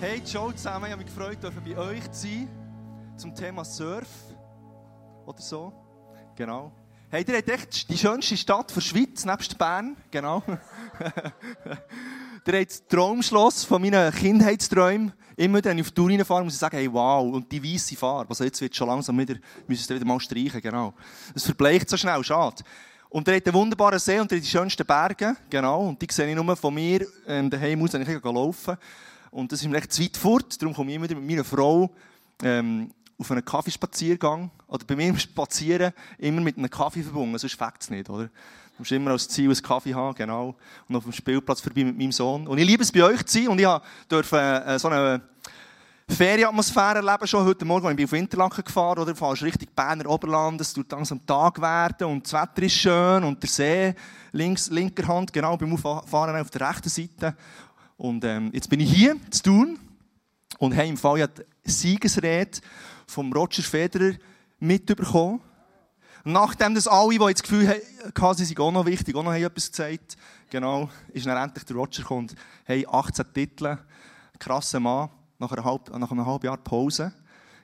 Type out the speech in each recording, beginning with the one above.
Hey, ciao zusammen. Ich habe mich gefreut, bei euch zu sein zum Thema Surf oder so. Genau. Hey, ihr habt echt die schönste Stadt der Schweiz, nebst Bern. Genau. ihr habt das Traumschloss von meinen Kindheitsträumen. Immer wenn ich auf die Tour reinfahre, muss ich sagen, hey, wow. Und die weiße Farbe. Also jetzt wird es schon langsam wieder, müssen wir wieder mal streichen, genau. Es verbleicht so schnell, schade. Und ihr habt einen wunderbaren See und die schönsten Berge, genau. Und die sehe ich nur von mir ähm, daheim aus, wenn ich laufen Und das ist mir echt zu weit fort. Darum komme ich immer mit meiner Frau ähm, auf einen Kaffeespaziergang. Oder bei mir Spazieren immer mit einem Kaffee verbunden, sonst fängt es nicht, oder? Du musst immer als Ziel einen Kaffee haben, genau. Und auf dem Spielplatz vorbei mit meinem Sohn. Und ich liebe es, bei euch zu sein. Und ich durfte äh, so eine Ferienatmosphäre erleben schon heute Morgen, als ich auf Interlaken gefahren oder fährst richtig Berner Oberland, es tut langsam Tag werden und das Wetter ist schön und der See links, linker Hand, genau beim Auffahren auf der rechten Seite. Und ähm, jetzt bin ich hier zu tun und habe im Fall ja die Siegesrede vom Roger Federer mitbekommen. Nachdem das alle, die das Gefühl hatten, sie sind auch noch wichtig, auch noch etwas gesagt, genau, ist dann endlich der Roger gekommen hey, 18 Titel, krasser Mann nach, einer halb, nach einem halben Jahr Pause.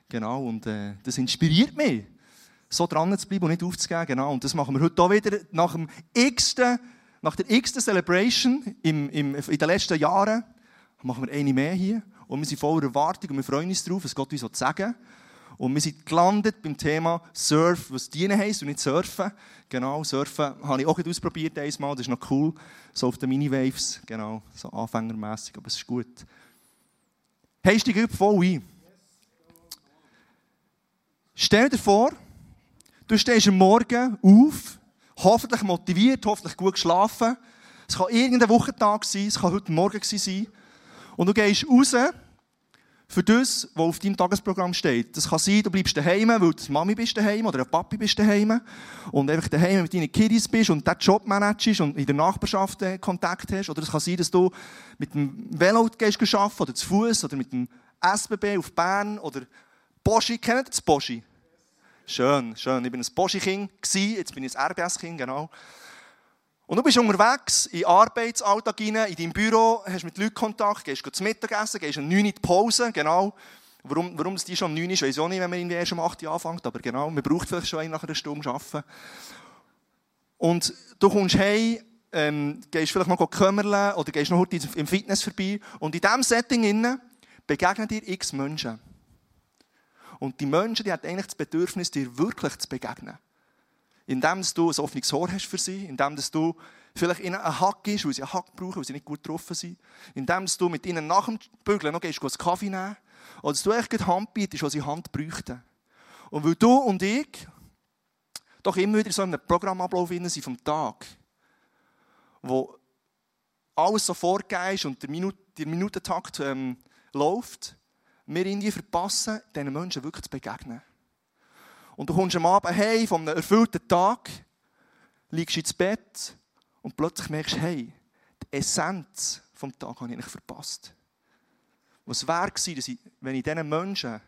Genau, und äh, das inspiriert mich, so dran zu bleiben und nicht aufzugeben. Genau, und das machen wir heute auch wieder nach, dem x nach der x Celebration im, im, in den letzten Jahren. Machen wir eine mehr hier. Und wir sind voller Erwartung und wir freuen uns darauf, was Gott uns sagen Und wir sind gelandet beim Thema Surf, was dienen heisst und nicht Surfen. Genau, Surfen habe ich auch ausprobiert einmal, das ist noch cool. So auf den Mini-Waves, genau, so anfängermässig, aber es ist gut. Hey, steig voll ein. Stell dir vor, du stehst am Morgen auf, hoffentlich motiviert, hoffentlich gut geschlafen. Es kann irgendein Wochentag sein, es kann heute Morgen sein. Und du gehst raus für das, was auf deinem Tagesprogramm steht. Das kann sein, du bleibst daheim, weil du Mami bist daheim oder Papi bist daheim und einfach daheim mit deinen Kiddies bist und diesen Job managst und in der Nachbarschaft äh, Kontakt hast. Oder es kann sein, dass du mit dem Velo gehst arbeiten oder zu Fuß oder mit dem SBB auf Bern oder Boschi. Kennt ihr das Boschi? Schön, schön. Ich war ein Boschi-Kind, jetzt bin ich ein RBS-Kind, genau. Und du bist unterwegs in den Arbeitsalltag hinein, in deinem Büro, hast mit Leuten Kontakt, gehst zum Mittagessen, gehst um 9 Uhr in die Pause, genau. Warum, warum es die schon um 9 Uhr ist, weiß ich auch nicht, wenn man irgendwie erst um 8 Uhr anfängt, aber genau, man braucht vielleicht schon einen nach einer Stunde arbeiten. Und du kommst heim, ähm, gehst vielleicht mal kümmern oder gehst noch heute im Fitness vorbei und in diesem Setting innen begegnen dir x Menschen. Und die Menschen, die haben eigentlich das Bedürfnis, dir wirklich zu begegnen. Indem du ein offenes Ohr hast für sie, indem du vielleicht ihnen einen Hack gibst, weil sie einen Hack brauchen, weil sie nicht gut getroffen sind, indem du mit ihnen nach dem Bügeln noch gehst, einen Kaffee nehmen. Oder dass du echt Hand bietest, was sie Hand bräuchten. Und weil du und ich doch immer wieder so in einem Programmablauf sind vom Tag, wo alles so vorgehst und der, der Minutentakt ähm, läuft, wir irgendwie verpassen, diesen Menschen wirklich zu begegnen. Und du kommst am Abend hey von einem erfüllten Tag, liegst ins Bett und plötzlich merkst hey, die Essenz vom Tag habe ich nicht verpasst. Was wäre gewesen, wenn ich diesen Menschen,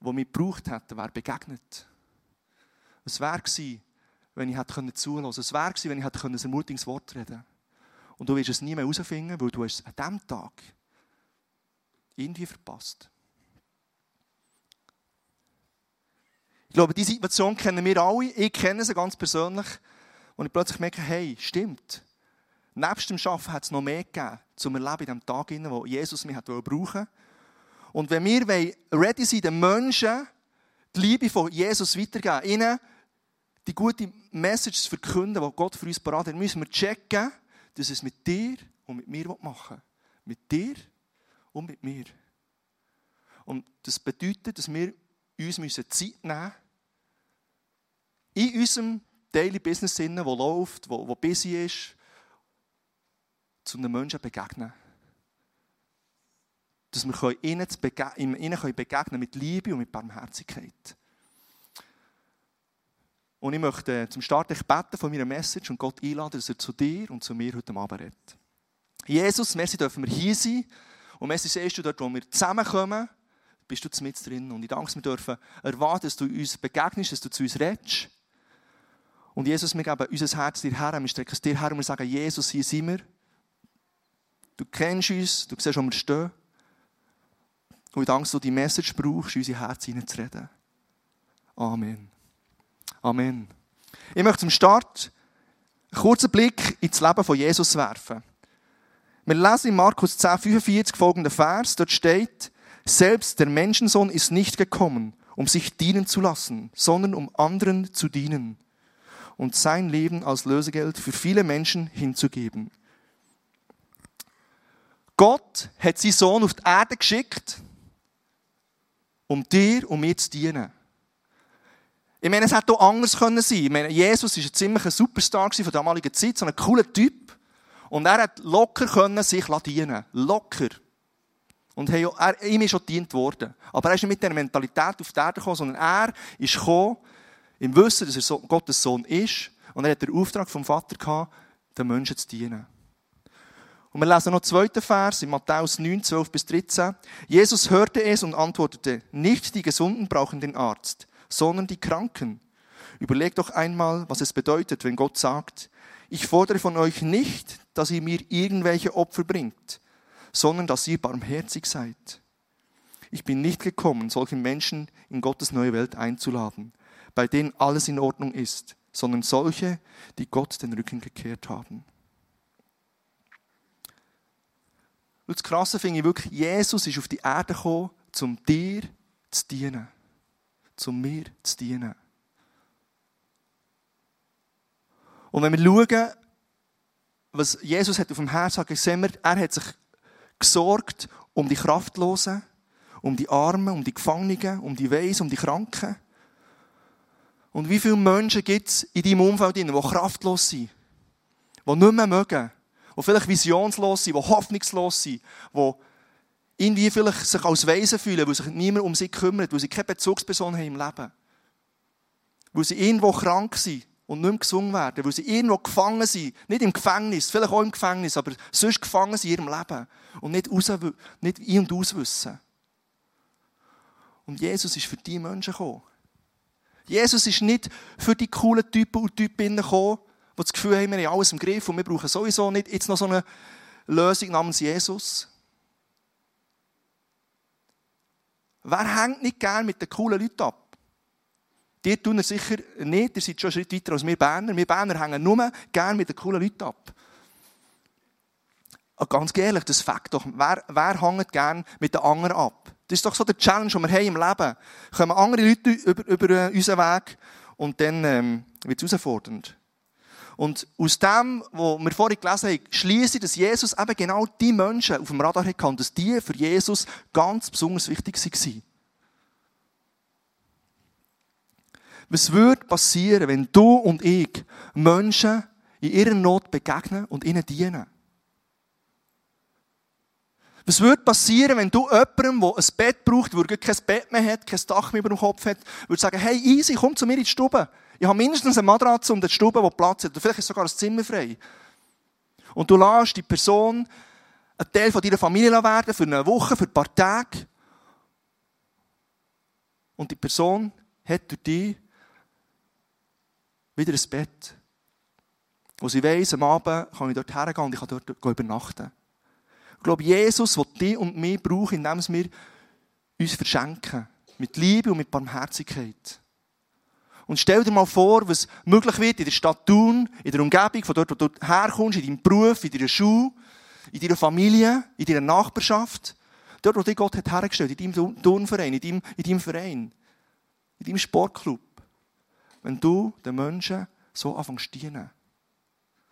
die mich gebraucht hätten, wäre begegnet? Was wäre gewesen, wenn ich hätte zuhören können? Was wäre gewesen, wenn ich hätte ein ermutigendes Wort reden Und du wirst es nie mehr herausfinden, weil du es an diesem Tag irgendwie verpasst. Ich glaube, diese Situation kennen wir alle. Ich kenne sie ganz persönlich. Und ich plötzlich merke, hey, stimmt. Nebst dem Arbeiten hat es noch mehr gegeben, zum Erleben in diesem Tag, wo Jesus mich brauchen wollte. Und wenn wir ready sind, den Menschen die Liebe von Jesus weitergeben, ihnen die gute Message zu verkünden, die Gott für uns parat hat, müssen wir checken, dass es mit dir und mit mir machen will. Mit dir und mit mir. Und das bedeutet, dass wir uns Zeit nehmen müssen, in unserem Daily Business, das läuft, wo, wo busy ist, zu einem Menschen begegnen. Dass wir ihnen, begegnen, begegnen mit Liebe und mit Barmherzigkeit. Und ich möchte zum Start beten von meiner Message und Gott einladen, dass er zu dir und zu mir heute Abend redet. Jesus, merci dürfen wir hier sein. Und merci siehst du dort, wo wir zusammenkommen, bist du mit drin. Und ich danke, wir dürfen erwarten, dass du uns begegnest, dass du zu uns redest. Und Jesus, wir geben unser Herz dir her, wir strecken es dir her und wir sagen, Jesus, hier sind wir. Du kennst uns, du siehst, wo wir stehen. Und ich danke, dass du die Message brauchst, in unsere Herzen hineinzureden. Amen. Amen. Ich möchte zum Start einen kurzen Blick ins Leben von Jesus werfen. Wir lesen in Markus 10, 45 folgenden Vers. Dort steht, selbst der Menschensohn ist nicht gekommen, um sich dienen zu lassen, sondern um anderen zu dienen und sein Leben als Lösegeld für viele Menschen hinzugeben. Gott hat seinen Sohn auf die Erde geschickt, um dir und mir zu dienen. Ich meine, es hätte auch anders können sein. Ich meine, Jesus war ein ziemlicher Superstar von der damaligen Zeit, so ein cooler Typ. Und er hat locker können sich dienen. Locker. Und er, ihm ist schon gedient worden. Aber er ist nicht mit dieser Mentalität auf die Erde gekommen, sondern er ist gekommen, im Wissen, dass er Gottes Sohn ist. Und er hat den Auftrag vom Vater gehabt, den Menschen zu dienen. Und wir lesen noch den zweiten Vers in Matthäus 9, 12 bis 13. Jesus hörte es und antwortete, nicht die Gesunden brauchen den Arzt, sondern die Kranken. Überlegt doch einmal, was es bedeutet, wenn Gott sagt, ich fordere von euch nicht, dass ihr mir irgendwelche Opfer bringt, sondern dass ihr barmherzig seid. Ich bin nicht gekommen, solche Menschen in Gottes neue Welt einzuladen, bei denen alles in Ordnung ist, sondern solche, die Gott den Rücken gekehrt haben. Und das Krasse finde ich wirklich, Jesus ist auf die Erde gekommen, um dir zu dienen. Um mir zu dienen. Und wenn wir schauen, was Jesus hat auf dem Herzen hat, sehen wir, er hat sich gesorgt um die Kraftlosen, um die Armen, um die Gefangenen, um die Weisen, um die Kranken. Und wie viele Menschen gibt es in deinem Umfeld, die kraftlos sind, die nicht mehr mögen, die vielleicht visionslos sind, die hoffnungslos sind, die irgendwie vielleicht sich als Weisen fühlen, weil sich niemand um sie kümmert, weil sie keine Bezugsperson haben im Leben. Weil sie irgendwo krank sind und nicht mehr gesungen werden, weil sie irgendwo gefangen sind, nicht im Gefängnis, vielleicht auch im Gefängnis, aber sonst gefangen sind in ihrem Leben und nicht, raus, nicht ein- und auswissen. Und Jesus ist für diese Menschen gekommen. Jesus ist nicht für die coolen Typen und Typinnen gekommen, die das Gefühl haben, wir haben alles im Griff und wir brauchen sowieso nicht jetzt noch so eine Lösung namens Jesus. Wer hängt nicht gern mit den coolen Leuten ab? Die tun er sicher nicht, ihr seid schon einen Schritt weiter als wir Berner. Wir Berner hängen nur gern mit den coolen Leuten ab. Und ganz ehrlich, das Fakt doch, wer, wer hängt gern mit den anderen ab? Das ist doch so der Challenge, den wir haben im Leben. Kommen andere Leute über, über unseren Weg und dann ähm, wird es herausfordernd. Und aus dem, was wir vorhin gelesen haben, schließe ich, dass Jesus eben genau die Menschen auf dem Radar hatte dass die für Jesus ganz besonders wichtig waren. Was würde passieren, wenn du und ich Menschen in ihrer Not begegnen und ihnen dienen? Was würde passieren, wenn du jemandem, der ein Bett braucht, der kein Bett mehr hat, kein Dach mehr über dem Kopf hat, würde sagen, hey, easy, komm zu mir in die Stube. Ich habe mindestens eine Matratze und eine Stube, die Platz hat. Oder vielleicht ist sogar ein Zimmer frei. Und du lässt die Person ein Teil von deiner Familie werden, für eine Woche, für ein paar Tage. Und die Person hat durch dich wieder ein Bett. Wo sie weiss, am Abend kann ich dort hergehen und ich kann dort übernachten. Ich glaube, Jesus will dich und mich brauchen, indem wir uns verschenken. Mit Liebe und mit Barmherzigkeit. Und stell dir mal vor, was möglich wird in der Stadt Thun, in der Umgebung, von dort, wo du herkommst, in deinem Beruf, in deiner Schule, in deiner Familie, in deiner Nachbarschaft. Dort, wo dich Gott hat hergestellt, in deinem Turnverein, in deinem, in deinem Verein, in deinem Sportclub. Wenn du den Menschen so anfängst zu dienen.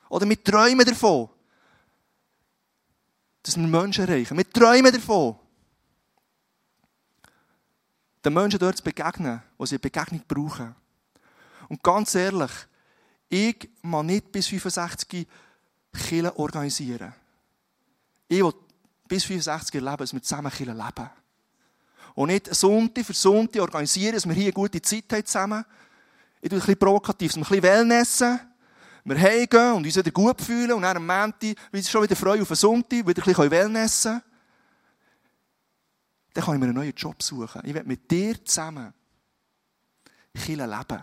Oder wir träumen davon, dass wir Menschen erreichen. Wir träumen davon, den Menschen dort zu begegnen, wo sie eine Begegnung brauchen. Und ganz ehrlich, ich mag nicht bis 65 Kille organisieren. Ich will bis 65 leben, dass wir zusammen Kille leben. Und nicht Sonntag für Sonntag organisieren, dass wir hier eine gute Zeit haben zusammen. Ich tue ein bisschen provokativ, ein bisschen Wellnessen. Wir heimgehen und uns wieder gut fühlen und dann am Montag schon wieder freuen auf den Sonntag, wieder ein bisschen Wellnessen. Dann kann ich mir einen neuen Job suchen. Ich will mit dir zusammen Kille leben.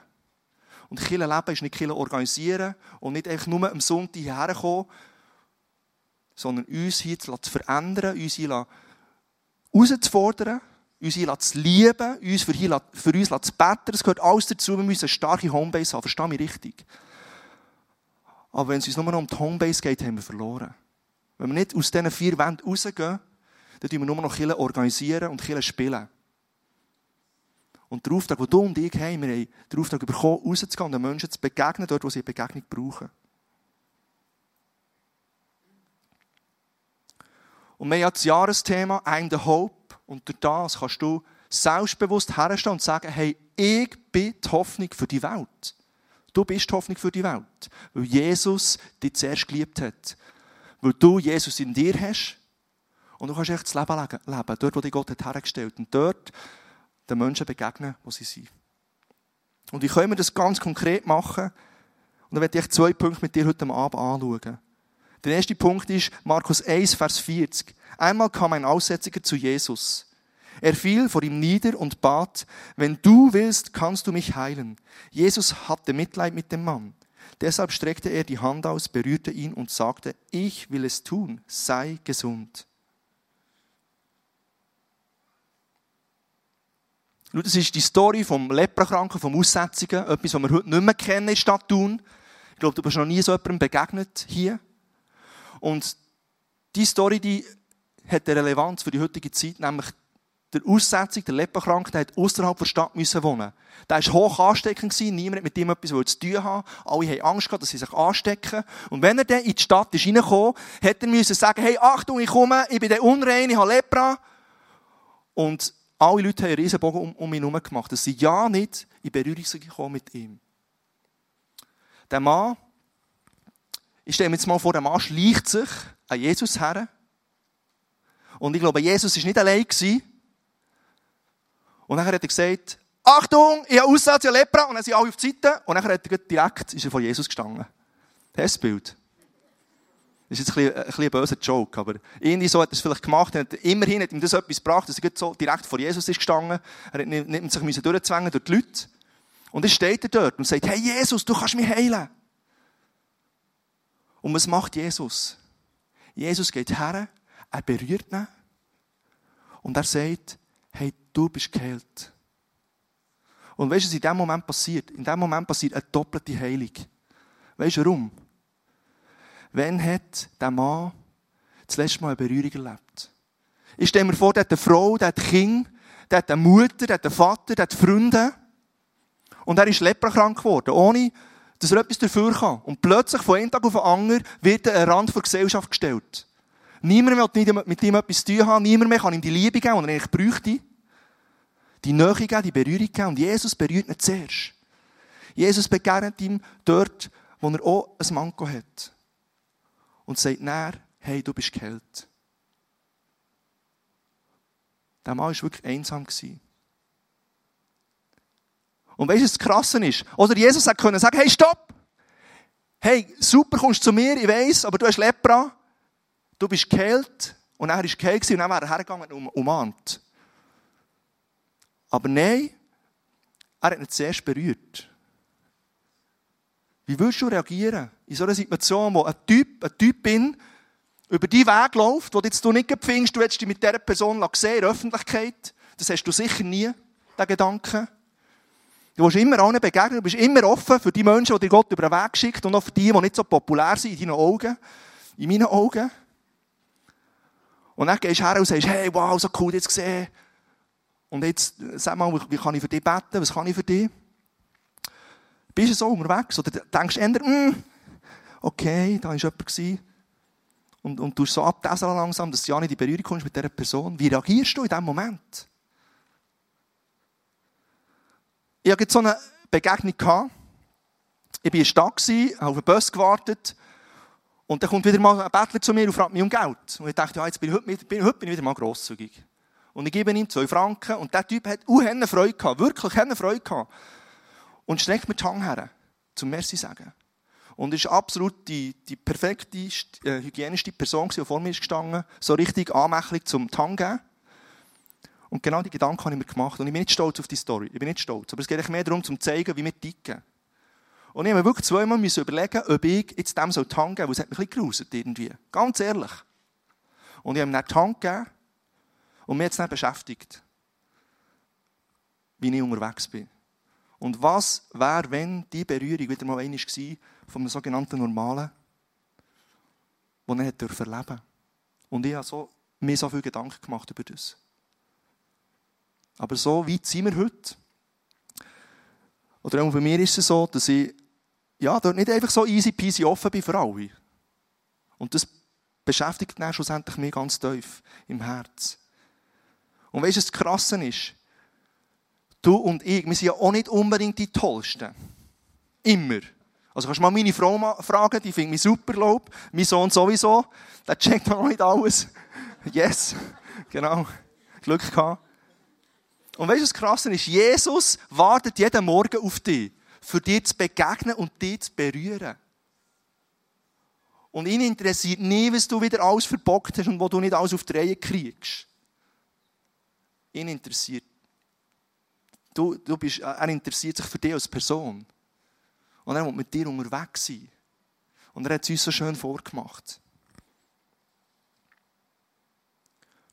Und Kille leben ist nicht Kille organisieren und nicht einfach nur am Sonntag hierher kommen, sondern uns hier zu verändern, uns hier herauszufordern, uns zu lieben, uns für, hier, für uns zu beten. Das gehört alles dazu. Wir müssen eine starke Homebase haben. Versteh mich richtig. Aber wenn es uns nur noch um die Homebase geht, haben wir verloren. Wenn wir nicht aus diesen vier Wänden rausgehen, dann tun wir nur noch Kirche organisieren und Kirche spielen. Und der Auftrag, den du und ich haben, wir haben den Auftrag bekommen, rauszugehen und den Menschen zu begegnen, dort, wo sie Begegnung brauchen. Und wir haben das Jahresthema I'm the Hope. Und durch das kannst du selbstbewusst herstellen und sagen, hey, ich bin die Hoffnung für die Welt. Du bist die Hoffnung für die Welt. Weil Jesus dich zuerst geliebt hat. Weil du Jesus in dir hast. Und du kannst echt das Leben leben, dort, wo dich Gott hat hergestellt hat. Und dort den Menschen begegnen, wo sie sind. Und wie können wir das ganz konkret machen? Und da werde ich zwei Punkte mit dir heute Abend anschauen. Der erste Punkt ist Markus 1, Vers 40. Einmal kam ein Aussätziger zu Jesus. Er fiel vor ihm nieder und bat, wenn du willst, kannst du mich heilen. Jesus hatte Mitleid mit dem Mann. Deshalb streckte er die Hand aus, berührte ihn und sagte, ich will es tun, sei gesund. Das ist die Story vom Leprakranken, vom Aussätzigen, etwas, was wir heute nicht mehr kennen in Stadt Thun. Ich glaube, du bist noch nie so jemandem begegnet hier. Und die Story, die hat eine Relevanz für die heutige Zeit, nämlich der Aussetzung, der hat außerhalb der Stadt müssen wohnen. Der war hoch ansteckend niemand hat mit ihm etwas zu tun haben. Alle haben Angst dass sie sich anstecken. Und wenn er dann in die Stadt ist reingekommen, hat er müssen sagen, hey, Achtung, ich komme, ich bin der unrein, ich habe Lepra. Und alle Leute haben einen riesen Bogen um, um ihn herum gemacht, dass sie ja nicht in Berührung gekommen mit ihm. Der Mann, ich stelle mir jetzt mal vor, der Mann schleicht sich an Jesus her. Und ich glaube, Jesus war nicht allein. Gewesen. Und dann hat er gesagt, Achtung, ich habe Aussatz, ich habe Lepra. Und dann sind alle auf die Seite. Und dann hat er direkt ist er vor Jesus gestanden. Das Bild. Das ist jetzt ein, bisschen, ein, böser Joke, aber irgendwie so hat er es vielleicht gemacht. Hat, immerhin hat ihm das etwas gebracht, dass er so direkt vor Jesus ist gestanden. Er hat nicht, nicht sich durchzwängen durch die Leute. Und dann steht er dort und sagt, hey Jesus, du kannst mich heilen. Und was macht Jesus? Jesus geht her, er berührt ihn und er sagt, hey, du bist geheilt. Und weißt du, was in dem Moment passiert? In dem Moment passiert eine doppelte Heilung. Weißt du warum? Wann hat der Mann das letzte Mal eine Berührung erlebt? Ich stelle mir vor, der hat eine Frau, der hat Kind, der hat eine Mutter, der hat einen Vater, der hat Freunde. Und er ist leprakrank geworden, ohne dass er etwas dafür kann. Und plötzlich, von einem Tag auf den anderen, wird er an den Rand der Gesellschaft gestellt. Niemand mehr mit ihm etwas zu tun haben, niemand mehr kann ihm die Liebe geben, die er eigentlich bräuchte. Die Nähe geben, die Berührung geben. Und Jesus berührt ihn zuerst. Jesus begegnet ihm dort, wo er auch ein Manko hat und sagt näher, hey, du bist geheilt. Der Mann war wirklich einsam. Und weißt du, was das Krasse ist? Oder Jesus hat können sagen, hey, stopp! Hey, super, kommst du zu mir, ich weiss, aber du hast Lepra, du bist geheilt. Und er war geheilt und dann wäre er hergegangen und umarmt. Aber nein, er hat ihn zuerst berührt. Wie würdest du reagieren in so einer Situation, wo ein Typ, eine Typin über die Weg läuft, wo jetzt du nicht findest, du hättest dich mit dieser Person gesehen in der Öffentlichkeit? Das hast du sicher nie, den Gedanken. Du willst immer allen begegnen, du bist immer offen für die Menschen, die dir Gott über den Weg schickt und auch für die, die nicht so populär sind in deinen Augen, in meinen Augen. Und dann gehst du her und sagst, hey, wow, so cool, jetzt gesehen. Und jetzt, sag mal, wie kann ich für dich beten? Was kann ich für dich? Bist du so unterwegs? Oder denkst du eher, mm, okay, da war jemand. Und, und du so abtesen langsam, dass du ja nicht in Berührung kommst mit dieser Person. Wie reagierst du in diesem Moment? Ich hatte so eine Begegnung. Ich war in der Stadt, habe auf den Bus gewartet. Und dann kommt wieder mal ein Bettler zu mir und fragt mich um Geld. Und ich dachte, ja, jetzt bin ich, heute, bin, heute bin ich wieder mal grosszügig. Und ich gebe ihm zwei Franken. Und der Typ hat auch Freude gehabt. Wirklich Freude gehabt und streckt mir die Hand her, zum Merci sagen. Und ist absolut die, die perfekte, äh, hygienischste Person, die vor mir ist gestanden, so richtig Anmächtig zum Hand geben. Und genau die Gedanken habe ich mir gemacht. Und ich bin nicht stolz auf die Story. Ich bin nicht stolz. Aber es geht mehr darum, zu zeigen, wie wir ticken. Und ich habe mir wirklich zweimal überlegen, ob ich jetzt dem so die Hand geben soll, weil es hat mich ein bisschen geruset irgendwie. Ganz ehrlich. Und ich habe ihm dann die Hand gegeben. Und mich hat es dann beschäftigt, wie ich unterwegs bin. Und was wäre, wenn die Berührung wieder mal eine war von einem sogenannten Normalen, den er erleben durfte. Und ich habe so, mir so viele Gedanken gemacht über das. Aber so weit sind wir heute. Oder auch bei mir ist es so, dass ich ja, dort nicht einfach so easy peasy offen bin für alle. Und das beschäftigt dann schlussendlich mich ganz tief im Herz. Und weißt du, was das Krasse ist? Du und ich, wir sind ja auch nicht unbedingt die Tollsten. Immer. Also kannst du mal meine Frau fragen, die findet mich super, Lob. Mein Sohn sowieso. Der checkt noch nicht alles. Yes. Genau. Glück gehabt. Und weißt du, was Krasse ist? Jesus wartet jeden Morgen auf dich, für dich zu begegnen und dich zu berühren. Und ihn interessiert nie, was du wieder alles verbockt hast und wo du nicht alles auf die Reihe kriegst. Ihn interessiert. Du, du bist, er interessiert sich für dich als Person. Und er will mit dir unterwegs sein. Und er hat es uns so schön vorgemacht.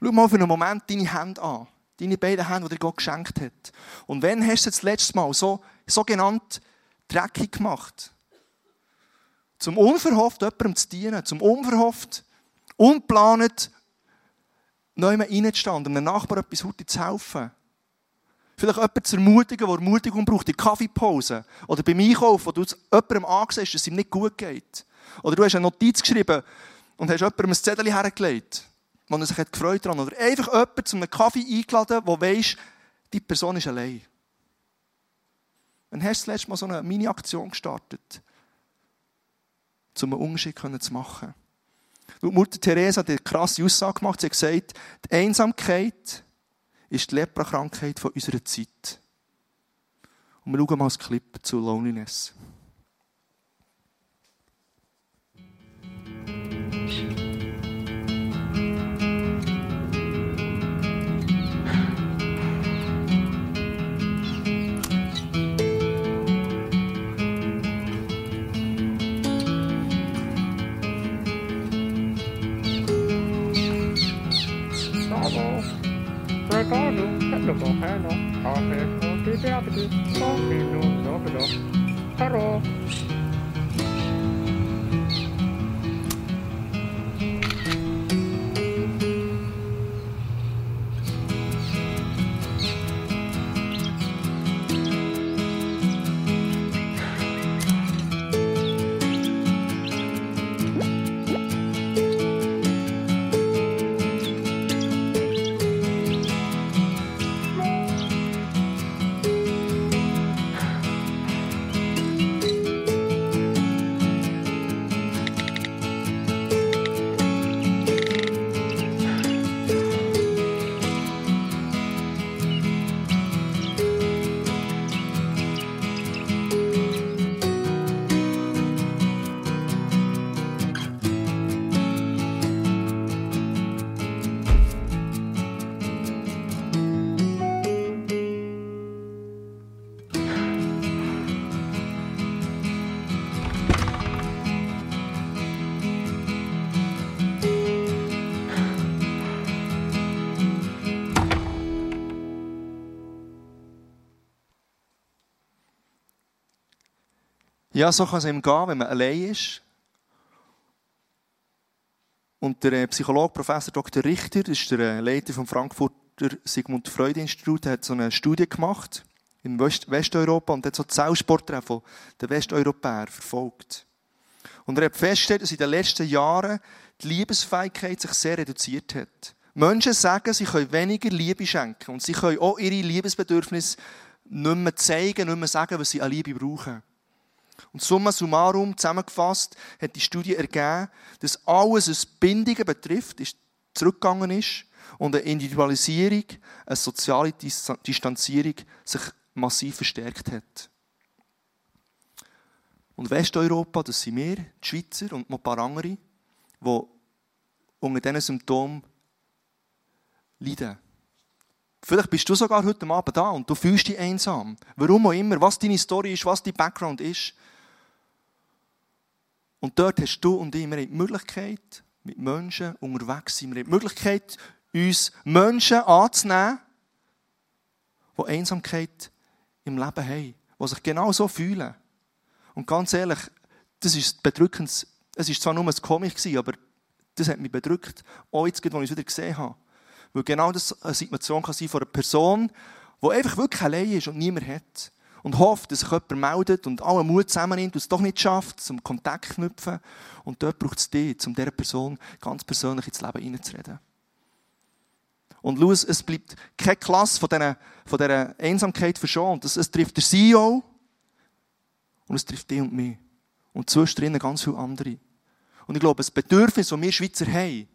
Schau mal für einen Moment deine Hände an. Deine beiden Hände, die dir Gott geschenkt hat. Und wann hast du das letzte Mal so, so genannt dreckig gemacht? Zum unverhofft jemandem zu dienen, zum unverhofft, unplanend neu reinzustanden, einem Nachbar etwas zu helfen. Vielleicht jemanden zu ermutigen, der Ermutigung braucht, in Kaffeepause. Oder beim Einkaufen, wo du jemandem ansiehst, dass es ihm nicht gut geht. Oder du hast eine Notiz geschrieben und hast jemandem ein Zettel hergelegt, wo er sich hat gefreut hat. Oder einfach jemanden zu einem Kaffee eingeladen, wo weisst, die Person ist allein. Dann hast du das letzte Mal so eine Mini-Aktion gestartet um einen Unterschied zu machen. Die Mutter Teresa hat eine krasse Aussage gemacht. Sie hat gesagt, die Einsamkeit ist die Leprakrankheit unserer Zeit. Und wir schauen mal das Clip zu Loneliness. Oblego, Hello, Coffee, Coffee, Coffee, Coffee, Coffee, no, no. Hello. Ja, so kann es ihm gehen, wenn man allein ist. Und der äh, Psychologe Professor Dr. Richter, das ist der äh, Leiter vom Frankfurter Sigmund Freud Institut, hat so eine Studie gemacht in West Westeuropa und hat so Zellsporttreffen der Westeuropäer verfolgt. Und er hat festgestellt, dass in den letzten Jahren die Liebesfähigkeit sich sehr reduziert hat. Menschen sagen, sie können weniger Liebe schenken und sie können auch ihre Liebesbedürfnisse nicht mehr zeigen, nicht mehr sagen, was sie an Liebe brauchen. Und summa summarum zusammengefasst hat die Studie ergeben, dass alles, was Bindungen betrifft, ist zurückgegangen ist und eine Individualisierung, eine soziale Distanzierung sich massiv verstärkt hat. Und Westeuropa, das sind wir, die Schweizer und noch ein paar andere, die unter diesen Symptomen leiden. Vielleicht bist du sogar heute Abend da und du fühlst dich einsam. Warum auch immer, was deine Story ist, was dein Background ist. Und dort hast du und ich, wir haben die Möglichkeit, mit Menschen unterwegs zu sein. Wir haben die Möglichkeit, uns Menschen anzunehmen, die Einsamkeit im Leben haben, die sich genau so fühlen. Und ganz ehrlich, das ist bedrückend. Es war zwar nur ein Comic, aber das hat mich bedrückt. Auch jetzt, als ich es wieder gesehen habe. Weil genau das eine Situation kann sein von einer Person, die einfach wirklich allein ist und niemand hat. Und hofft, dass sich jemand meldet und alle Mut zusammennimmt und es doch nicht schafft, zum Kontakt zu knüpfen. Und dort braucht es dich, um dieser Person ganz persönlich ins Leben hineinzureden. Und schau, es bleibt keine Klasse von dieser, von dieser Einsamkeit verschont. Es, es trifft der CEO und es trifft dich und mich. Und zwischendrin ganz viele andere. Und ich glaube, das Bedürfnis, das wir Schweizer haben,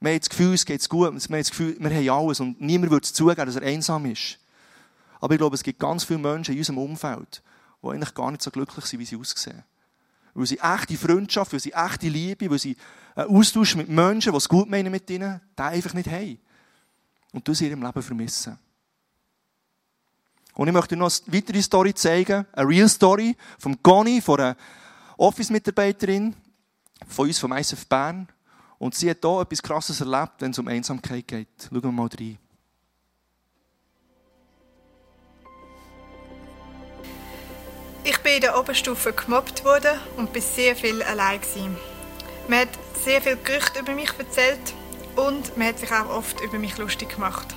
wir haben das Gefühl, es geht gut, wir haben das Gefühl, wir haben alles und niemand würde zugeben, dass er einsam ist. Aber ich glaube, es gibt ganz viele Menschen in unserem Umfeld, die eigentlich gar nicht so glücklich sind, wie sie aussehen. Weil sie echte Freundschaft, weil sie echte Liebe, weil sie einen Austausch mit Menschen, die es gut meinen mit ihnen, den einfach nicht haben. Und das in ihrem Leben vermissen. Und ich möchte noch eine weitere Story zeigen, eine Real Story von Conny, von einer Office-Mitarbeiterin von uns vom ISF Bern. Und sie hat hier etwas Krasses erlebt, wenn es um Einsamkeit geht. Schauen wir mal rein. Ich bin in der Oberstufe gemobbt worden und war sehr viel allein. Gewesen. Man hat sehr viel Gerüchte über mich erzählt und man hat sich auch oft über mich lustig gemacht.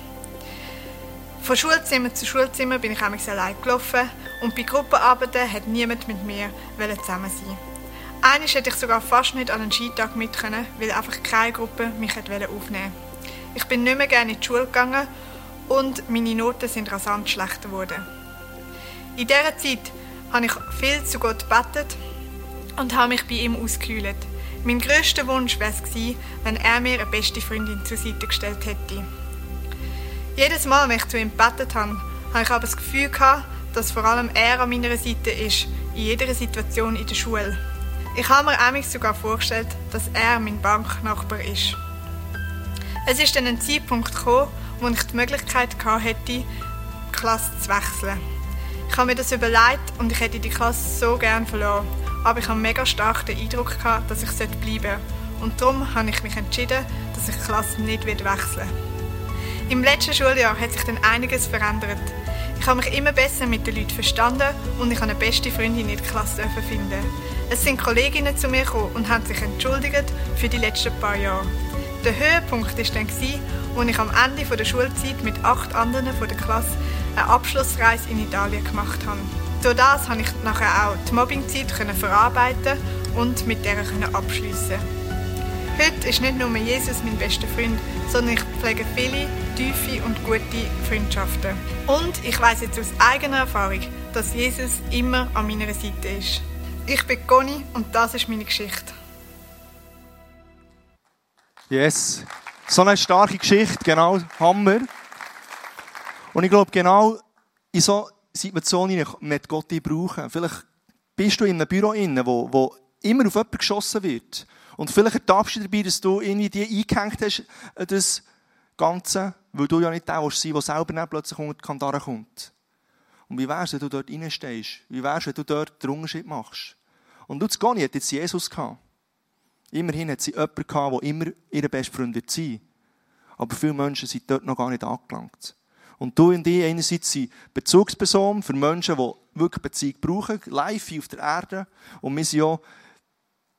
Von Schulzimmer zu Schulzimmer bin ich einmal allein gelaufen und bei Gruppenarbeiten hat niemand mit mir zusammen sein. Einmal hätte ich sogar fast nicht an einen Skitag mit können, weil einfach keine Gruppe mich aufnehmen wollte. Ich bin nicht mehr gerne in die Schule gegangen und meine Noten sind rasant schlechter geworden. In dieser Zeit habe ich viel zu Gott gebetet und habe mich bei ihm ausgekühlt. Mein grösster Wunsch wäre es gewesen, wenn er mir eine beste Freundin zur Seite gestellt hätte. Jedes Mal, wenn ich zu ihm gebetet habe, habe ich aber das Gefühl gehabt, dass vor allem er an meiner Seite ist, in jeder Situation in der Schule. Ich habe mir einmal sogar vorgestellt, dass er mein Banknachbar ist. Es ist dann ein Zeitpunkt gekommen, wo ich die Möglichkeit hätte, die Klasse zu wechseln. Ich habe mir das überlegt und ich hätte die Klasse so gern verloren. Aber ich habe mega stark den Eindruck gehabt, dass ich bleiben sollte. Und darum habe ich mich entschieden, dass ich die Klasse nicht wechseln werde. Im letzten Schuljahr hat sich dann einiges verändert. Ich habe mich immer besser mit den Leuten verstanden und ich habe eine beste Freundin in der Klasse finden. Es sind Kolleginnen zu mir gekommen und haben sich entschuldigt für die letzten paar Jahre. Der Höhepunkt war dann, als ich am Ende der Schulzeit mit acht anderen von der Klasse eine Abschlussreise in Italien gemacht habe. Durch das konnte ich nachher auch die Mobbingzeit verarbeiten und mit der abschließen. Heute ist nicht nur Jesus mein bester Freund, sondern ich pflege viele tiefe und gute Freundschaften. Und ich weiß jetzt aus eigener Erfahrung, dass Jesus immer an meiner Seite ist. Ich bin Conny und das ist meine Geschichte. Yes. So eine starke Geschichte, genau, Hammer. Und ich glaube, genau in so Situationen wird Gott dich brauchen. Vielleicht bist du in einem Büro wo, wo immer auf jemanden geschossen wird. Und vielleicht ertappst du dabei, dass du irgendwie die eingehängt hast, das Ganze, weil du ja nicht der willst der selber dann plötzlich unter die Kandare kommt. Und wie wär's, wenn du dort reinstehst? Wie wär's, wenn du dort den Unterschied machst? Und du, Goni hat jetzt Jesus gehabt. Immerhin hat sie jemanden gehabt, der immer ihre beste Freund wird sein. Aber viele Menschen sind dort noch gar nicht angelangt. Und du und ich einerseits sind Bezugsperson für Menschen, die wirklich Beziehung brauchen, live auf der Erde. Und wir sind auch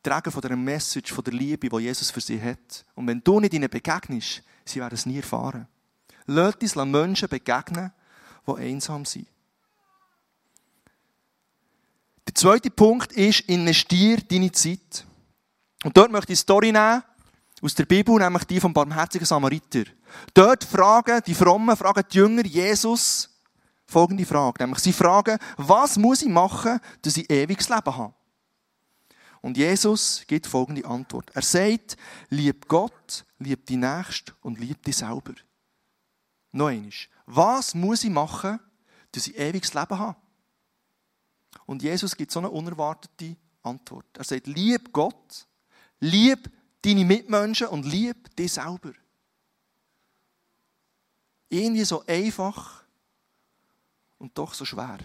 Träger von dieser Message, von der Liebe, die Jesus für sie hat. Und wenn du nicht ihnen begegnest, sie werden es nie erfahren. Lass uns Menschen begegnen, die einsam sind. Der zweite Punkt ist, investier deine Zeit. Und dort möchte ich eine Story nehmen, aus der Bibel, nämlich die vom barmherzigen Samariter. Dort fragen die Frommen, fragen die Jünger Jesus folgende Frage. Nämlich, sie fragen, was muss ich machen, dass ich ewiges Leben habe? Und Jesus gibt folgende Antwort. Er sagt, lieb Gott, lieb die Nächste und lieb dich selber. Noch einmal. Was muss ich machen, dass ich ewiges Leben habe? Und Jesus gibt so eine unerwartete Antwort. Er sagt, lieb Gott, lieb deine Mitmenschen und lieb dich selber. Irgendwie so einfach und doch so schwer.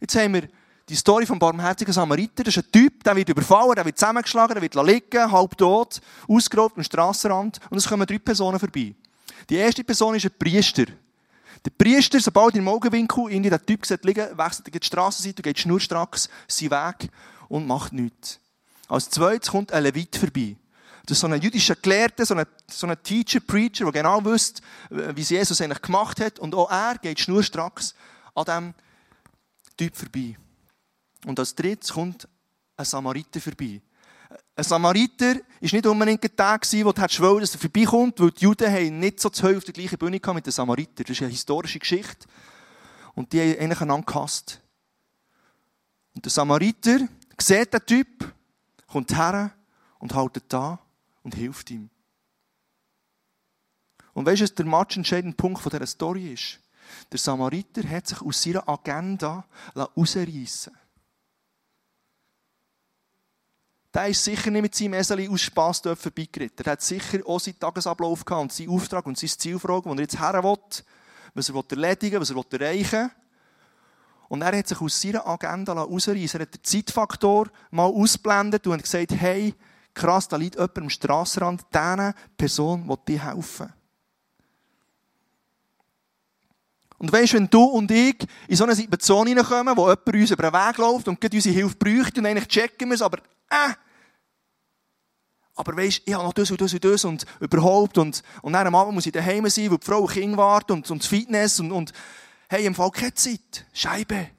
Jetzt haben wir die Story vom barmherzigen Samariter. Das ist ein Typ, der wird überfallen, der wird zusammengeschlagen, der wird liegen, halb tot, ausgeraubt am Strassenrand. Und es kommen drei Personen vorbei. Die erste Person ist ein Priester. Der Priester, sobald im Augenwinkel in den Typ sieht liegen, wechselt die Strassenseite und geht schnurstracks seinen Weg und macht nichts. Als zweites kommt ein Levit vorbei. Das ist so ein jüdischer Gelehrter, so ein, so ein Teacher, Preacher, der genau wusste, wie es Jesus eigentlich gemacht hat. Und auch er geht schnurstracks an diesem Typ vorbei. Und als drittes kommt ein Samariter vorbei. Ein Samariter war nicht unbedingt der Tag, wo du wollen, dass er vorbeikommt, weil die Juden haben nicht so zu auf der gleichen Bühne mit den Samariter. Das ist eine historische Geschichte. Und die haben eigentlich einander gehasst. Und der Samariter sieht den Typ, kommt her und hält da und hilft ihm. Und weißt du, was der matchentscheidende Punkt dieser Story ist? Der Samariter hat sich aus seiner Agenda rausreißen der ist sicher nicht mit seinem Eseli aus Spass vorbeigeritten. Er hat sicher auch seinen Tagesablauf gehabt seinen Auftrag und sein Zielfrage, wo er jetzt her will, was er erledigen will, was er erreichen will. Und er hat sich aus seiner Agenda rausreißen. Er hat den Zeitfaktor mal ausblendet und gesagt, hey, krass, da liegt jemand am Strassenrand, dieser Person will dir helfen. Und weißt, wenn du und ich in so eine Situation hineinkommen, wo jemand uns über den Weg läuft und unsere Hilfe bräuchte und eigentlich checken wir es, aber äh, aber weisst, ich habe noch das und das und das und überhaupt und, und dann am Abend muss ich daheim sein, wo die Frau und Kind warten und, und das Fitness und, und hey, im Fall keine Zeit. Scheibe.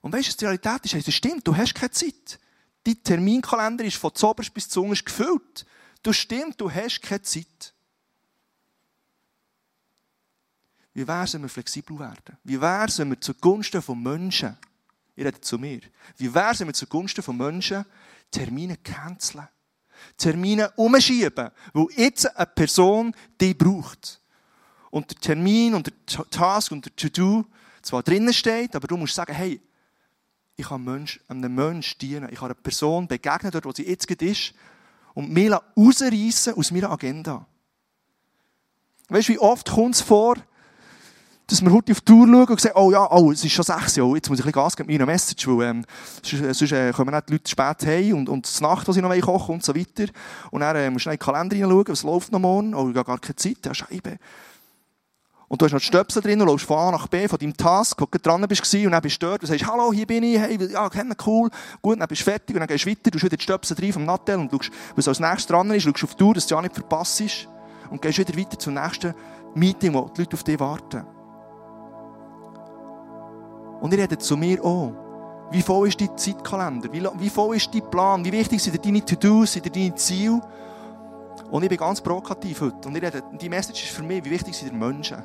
Und weisst du, die Realität ist, das stimmt, du hast keine Zeit. Dein Terminkalender ist von Zoberst bis zu Zunge gefüllt. Du stimmt, du hast keine Zeit. Wie wäre es, wenn wir flexibel werden? Wie wäre es, wenn wir zugunsten von Menschen, ihr redet zu mir, wie wäre es, wenn wir zugunsten von Menschen Termine canceln? Termine umschieben, weil jetzt eine Person die braucht. Und der Termin und der Task und der To-Do zwar drinnen steht, aber du musst sagen, hey, ich kann Mensch, einem Menschen dienen. Ich kann einer Person begegnen, dort wo sie jetzt ist, und mich rausreißen aus meiner Agenda. Weißt du, wie oft kommt es vor, dass wir heute auf die Tour schauen und sagen, oh ja, oh, es ist schon sechs Jahre, jetzt muss ich ein bisschen Gas geben mit meiner Message, weil ähm, sonst, sonst äh, kommen nicht die Leute spät heim und, und die Nacht, die sie noch kochen und so weiter. Und dann äh, musst du in den Kalender hineinschauen, was läuft noch morgen, oh, ich habe gar keine Zeit, ja, Scheibe. Und du hast noch die Stöpsel drin und läufst von A nach B, von deinem Task, wo du dran bist und dann bist du dort und sagst, hallo, hier bin ich, hey, ja, kennen, cool, gut, dann bist du fertig und dann gehst du weiter, du wieder die Stöpsel drin vom Nattel und schaust, was als nächstes dran ist, schaust auf die Tour, dass du ja nicht verpasst und gehst wieder weiter zum nächsten Meeting, wo die Leute auf dich warten. Und ihr redet zu mir auch. Wie voll ist dein Zeitkalender? Wie, voll ist dein Plan? Wie wichtig sind deine To-Dos, sind deine Ziele? Und ich bin ganz provokativ heute. Und ich rede, die Message ist für mich, wie wichtig sind die Menschen?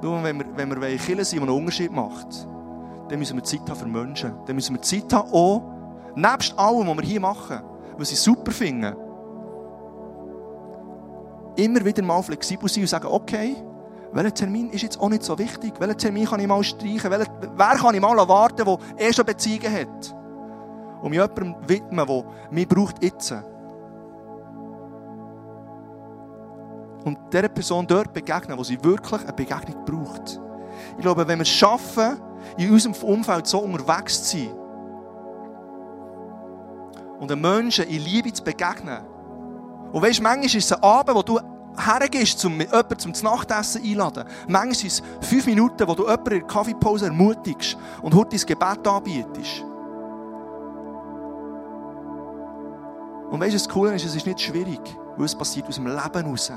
Nur wenn wir, wenn wir Kirche sind, die einen Unterschied macht, dann müssen wir Zeit haben für Menschen. Dann müssen wir Zeit haben, auch, nebst allem, was wir hier machen, was ich super finde, immer wieder mal flexibel sein und sagen, okay, welcher Termin ist jetzt auch nicht so wichtig? Welchen Termin kann ich mal streichen? Welcher, wer kann ich mal warten, der eh schon Beziehungen hat? Um jemandem widmen, der mich braucht jetzt. Und dieser Person dort begegnen, wo sie wirklich eine Begegnung braucht. Ich glaube, wenn wir es schaffen, in unserem Umfeld so unterwegs zu sein und den Menschen in Liebe zu begegnen. Und weißt, manchmal ist es ein Abend, wo du hergehst, um jemanden zum Nachtessen einladen. Manchmal sind es fünf Minuten, wo du jemanden in der Kaffeepause ermutigst und heute dein Gebet anbietest. Und weißt du, das Coole ist, es ist nicht schwierig, weil es passiert aus dem Leben heraus.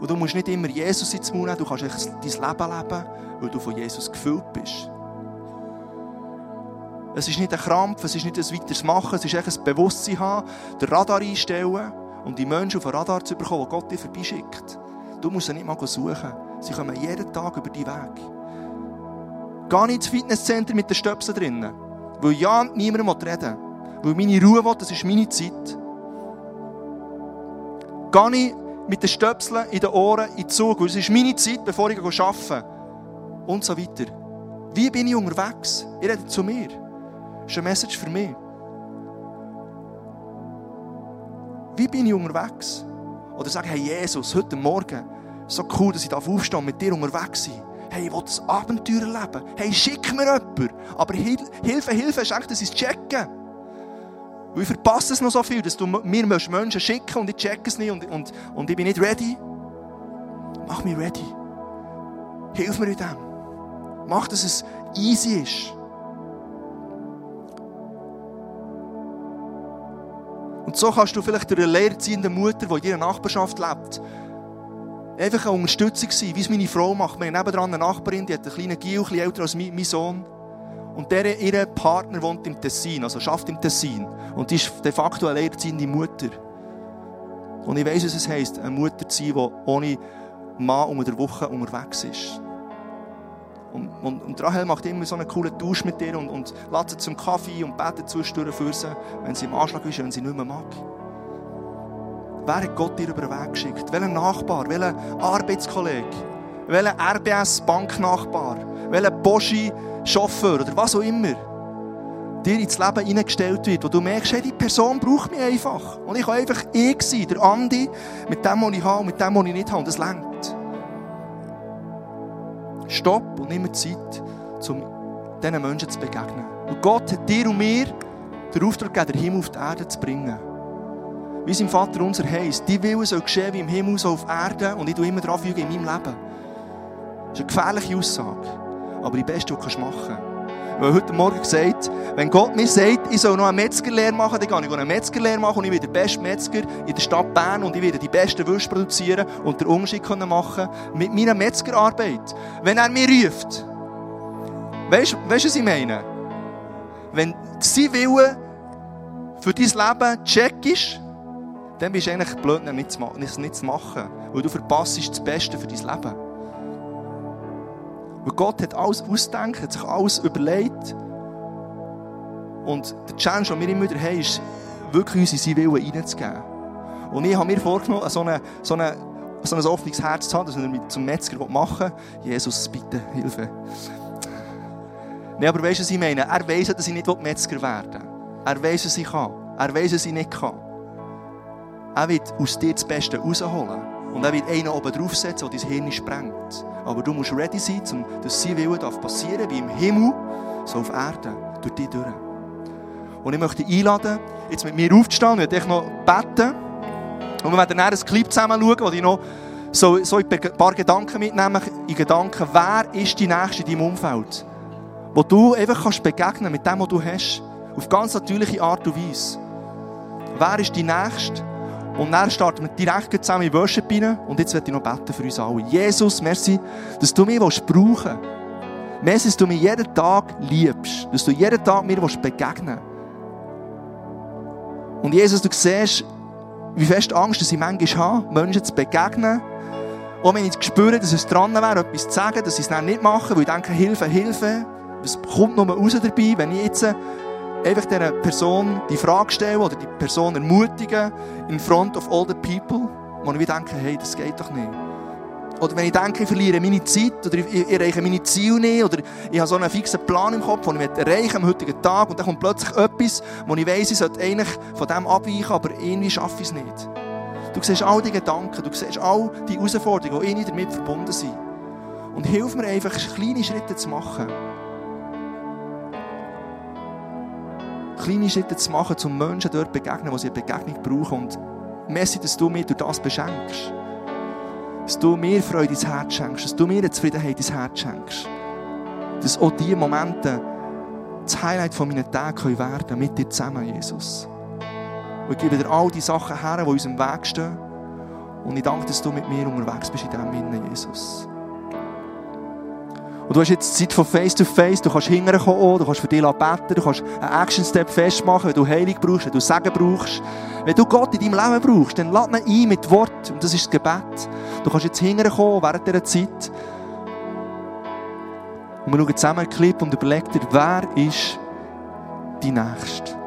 Und du musst nicht immer Jesus ins Mund nehmen, du kannst dein Leben leben, weil du von Jesus gefüllt bist. Es ist nicht ein Krampf, es ist nicht ein weiteres Machen, es ist echt ein Bewusstsein haben, den Radar einstellen um die Menschen auf den Radar zu bekommen, die Gott dir vorbeischickt. Du musst sie nicht mal suchen. Sie kommen jeden Tag über die Weg. Geh nicht ins Fitnesscenter mit den Stöpseln drinnen. Weil ja niemand reden will. Weil meine Ruhe will, das ist meine Zeit. Geh nicht mit den Stöpseln in den Ohren in den Zug, weil es ist meine Zeit, bevor ich arbeite. Und so weiter. Wie bin ich unterwegs? Ihr redet zu mir. Das ist eine Message für mich. Wie bin ich unterwegs? Oder sage, hey Jesus, heute Morgen, so cool, dass ich aufstehen und mit dir unterwegs bin. Hey, ich will das Abenteuer erleben. Hey, schick mir jemanden. Aber Hil Hilfe, Hilfe eigentlich, dass ich es checke. Weil ich verpasse es noch so viel, dass du mir Menschen schicken und ich checke es nicht und, und, und ich bin nicht ready. Mach mich ready. Hilf mir in dem. Mach, dass es easy ist. Und so kannst du vielleicht der lehrziehenden Mutter, die in ihrer Nachbarschaft lebt, einfach eine Unterstützung sein, wie es meine Frau macht. Wir haben nebenan eine Nachbarin, die hat einen kleinen Gil, ein älter als mein, Sohn. Und der, ihr Partner wohnt im Tessin, also schafft im Tessin. Und die ist de facto eine lehrziehende Mutter. Und ich weiss, was es heisst, eine Mutter zu sein, die ohne Mann unter der Woche unterwegs ist. Und, und, und Rahel macht immer so einen coolen Tausch mit ihr und, und lädt sie zum Kaffee und betet zwischendurch für sie, wenn sie im Anschlag ist, wenn sie nicht mehr mag. Wer hat Gott dir über den Weg geschickt? Welcher Nachbar? Welcher Arbeitskollege? Welcher RBS-Banknachbar? Welcher Boschi-Chauffeur? Oder was auch immer dir ins Leben hineingestellt wird, wo du merkst, hey, die Person braucht mich einfach. Und ich kann einfach ich sein, der Andi, mit dem, was ich habe und mit dem, was ich nicht habe. Und das längt. Stopp und nimm Zeit, um diesen Menschen zu begegnen. Und Gott hat dir und mir den Auftrag gegeben, den Himmel auf die Erde zu bringen. Wie es im Vater unser heisst, die Wille soll geschehen wie im Himmel, so auf Erde und ich tue immer fügen in meinem Leben. Das ist eine gefährliche Aussage, aber die beste, die du machen kannst. Weil heute Morgen gesagt, wenn Gott mir sagt, ich soll noch eine Metzgerlehre machen, dann gehe ich eine Metzgerlehre machen und ich werde der beste Metzger in der Stadt Bern und ich werde die besten Würste produzieren und den Unterschied machen mit meiner Metzgerarbeit. Wenn er mir ruft, weißt du, was ich meine? Wenn sein Wille für dein Leben check ist, dann bist du eigentlich blöd, es nicht zu machen, weil du verpasst das Beste für dein Leben. Weil Gott hat alles ausgedacht, hat sich alles überlegt. Und der Challenge, den wir immer wieder haben, ist, wirklich uns in seinen Willen reinzugeben. Und ich habe mir vorgenommen, so, eine, so, eine, so ein offenes Herz zu haben, dass wir mit zum Metzger machen Jesus, bitte, Hilfe. Nein, aber weißt du, was ich meine? Er weiss, dass ich nicht Metzger werden will. Er weiss, was ich kann. Er weiss, was ich nicht kann. Er wird aus dir das Beste rausholen. Und er wird einen oben draufsetzen, der dein Hirn sprengt. Aber du musst ready sein, dass sein Wille passieren darf, wie im Himmel, so auf Erden, durch dich durch. Und ich möchte einladen, jetzt mit mir aufzustehen, ich noch beten. Und wir werden dann ein Clip zusammen schauen, wo ich noch so, so ein paar Gedanken mitnehmen in Gedanken, wer ist die Nächste in deinem Umfeld? Wo du einfach kannst begegnen mit dem, was du hast. Auf ganz natürliche Art und Weise. Wer ist die Nächste? Und dann starten wir direkt zusammen in Worship rein. Und jetzt werde ich noch beten für uns alle. Jesus, merci, dass du mich brauchen willst. Merci, dass du mich jeden Tag liebst. Dass du jeden Tag mir begegnen willst. Und Jesus, du siehst, wie fest Angst dass ich manchmal habe, Menschen zu begegnen. Auch wenn ich spüre, dass es dran wäre, etwas zu sagen, dass ich es dann nicht mache, weil ich denke, Hilfe, Hilfe. Was kommt noch raus dabei, wenn ich jetzt einfach dieser Person die Frage stellen oder die Person ermutigen in front of all the people, wo ich denke, hey, das geht doch nicht. Oder wenn ich denke, ich verliere meine Zeit oder ich erreiche meine Ziele nicht oder ich habe so einen fixen Plan im Kopf, den ich erreichen am heutigen Tag und dann kommt plötzlich etwas, wo ich weiss, ich sollte eigentlich von dem abweichen, aber irgendwie schaffe ich es nicht. Du siehst all die Gedanken, du siehst all die Herausforderungen, die irgendwie damit verbunden sind. Und hilf mir einfach, kleine Schritte zu machen. Kleine Schritte zu machen, um Menschen dort zu begegnen, wo sie eine Begegnung brauchen. Und merci, dass du mir das beschenkst. Dass du mir Freude ins Herz schenkst, dass du mir eine Zufriedenheit ins Herz schenkst. Dass auch diese Momente das Highlight von meinen Tagen werden können, mit dir zusammen, Jesus. Und ich gebe dir all die Sachen her, die uns im Weg stehen. Und ich danke, dass du mit mir unterwegs bist in diesem Sinne, Jesus. Und du hast jetzt Zeit von Face to Face, du kannst hinterkommen, du kannst für dich beten, du kannst einen Action-Step festmachen, wenn du Heilig brauchst, wenn du Segen brauchst. Wenn du Gott in deinem Leben brauchst, dann lad ihn ein mit Wort. Und das ist das Gebet. Du kannst jetzt hinterkommen während dieser Zeit. Und wir schauen zusammen einen Clip und überlegen dir, wer ist die Nächste?